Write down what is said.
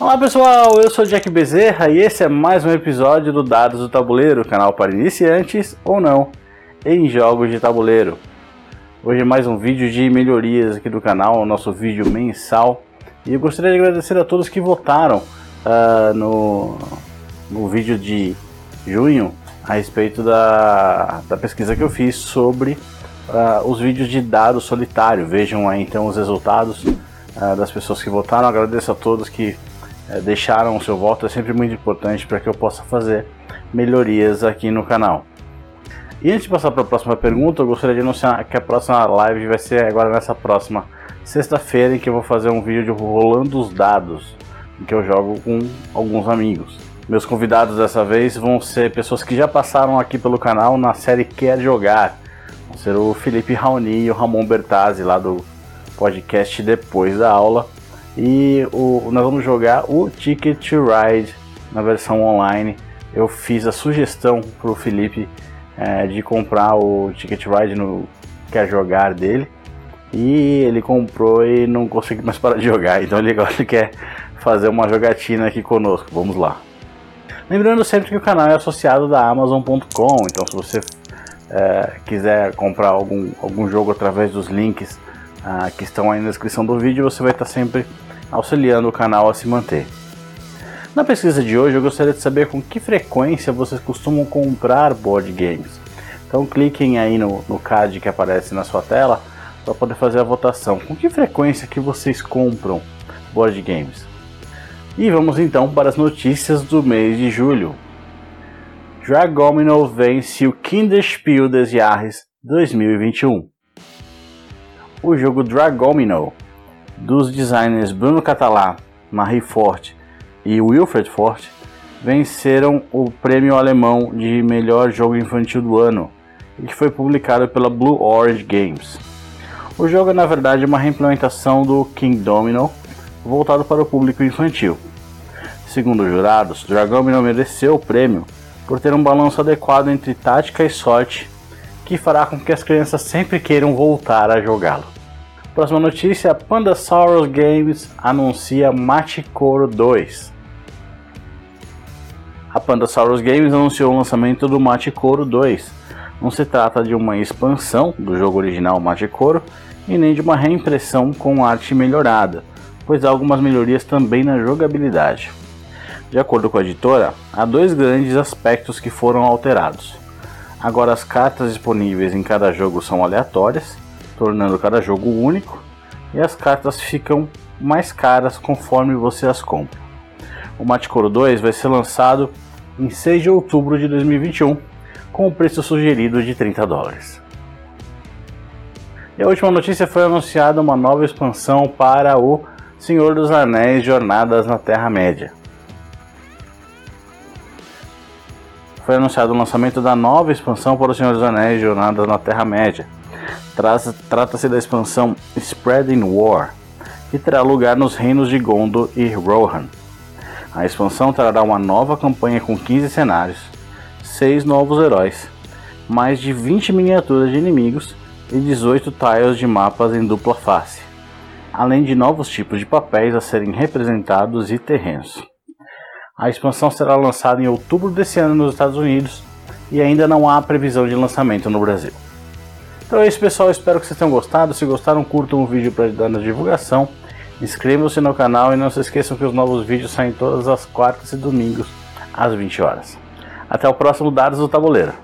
Olá pessoal, eu sou Jack Bezerra e esse é mais um episódio do Dados do Tabuleiro, canal para iniciantes ou não em jogos de tabuleiro. Hoje é mais um vídeo de melhorias aqui do canal, o nosso vídeo mensal. E eu gostaria de agradecer a todos que votaram uh, no, no vídeo de junho a respeito da, da pesquisa que eu fiz sobre uh, os vídeos de dado solitário. Vejam aí então os resultados uh, das pessoas que votaram. Agradeço a todos que é, deixaram o seu voto, é sempre muito importante para que eu possa fazer melhorias aqui no canal. E antes de passar para a próxima pergunta, eu gostaria de anunciar que a próxima live vai ser agora nessa próxima sexta-feira, em que eu vou fazer um vídeo de rolando os dados, em que eu jogo com alguns amigos. Meus convidados dessa vez vão ser pessoas que já passaram aqui pelo canal na série Quer Jogar. Vão ser o Felipe Raoni e o Ramon Bertazzi lá do podcast Depois da Aula. E o, nós vamos jogar o Ticket to Ride na versão online. Eu fiz a sugestão para o Felipe é, de comprar o Ticket Ride no Quer Jogar dele. E ele comprou e não conseguiu mais parar de jogar. Então ele agora quer fazer uma jogatina aqui conosco. Vamos lá. Lembrando sempre que o canal é associado da Amazon.com. Então se você é, quiser comprar algum, algum jogo através dos links ah, que estão aí na descrição do vídeo, você vai estar sempre auxiliando o canal a se manter. Na pesquisa de hoje eu gostaria de saber com que frequência vocês costumam comprar board games. Então cliquem aí no, no card que aparece na sua tela para poder fazer a votação. Com que frequência que vocês compram board games? E vamos então para as notícias do mês de julho. Dragomino vence o Kinderspiel des Jahres 2021. O jogo Dragomino dos designers Bruno Catalá, Marie Forte e Wilfred Forte venceram o prêmio alemão de melhor jogo infantil do ano, que foi publicado pela Blue Orange Games. O jogo é na verdade uma reimplementação do King Domino, voltado para o público infantil. Segundo os jurados, Dragomino mereceu o prêmio por ter um balanço adequado entre tática e sorte, que fará com que as crianças sempre queiram voltar a jogá-lo. Próxima notícia: Pandasaurus Games anuncia Machikoro 2. A Pandasaurus Games anunciou o lançamento do Machikoro 2. Não se trata de uma expansão do jogo original Machikoro e nem de uma reimpressão com arte melhorada, pois há algumas melhorias também na jogabilidade. De acordo com a editora, há dois grandes aspectos que foram alterados. Agora as cartas disponíveis em cada jogo são aleatórias tornando cada jogo único, e as cartas ficam mais caras conforme você as compra. O Maticoro 2 vai ser lançado em 6 de outubro de 2021, com o preço sugerido de 30 dólares. E a última notícia foi anunciada uma nova expansão para o Senhor dos Anéis Jornadas na Terra-média. Foi anunciado o lançamento da nova expansão para o Senhor dos Anéis Jornadas na Terra-média, Trata-se da expansão Spreading War, que terá lugar nos reinos de Gondor e Rohan. A expansão trará uma nova campanha com 15 cenários, 6 novos heróis, mais de 20 miniaturas de inimigos e 18 tiles de mapas em dupla face, além de novos tipos de papéis a serem representados e terrenos. A expansão será lançada em outubro desse ano nos Estados Unidos e ainda não há previsão de lançamento no Brasil. Então é isso pessoal, espero que vocês tenham gostado. Se gostaram, curtam o vídeo para ajudar na divulgação. Inscrevam-se no canal e não se esqueçam que os novos vídeos saem todas as quartas e domingos às 20 horas. Até o próximo Dados do Tabuleiro.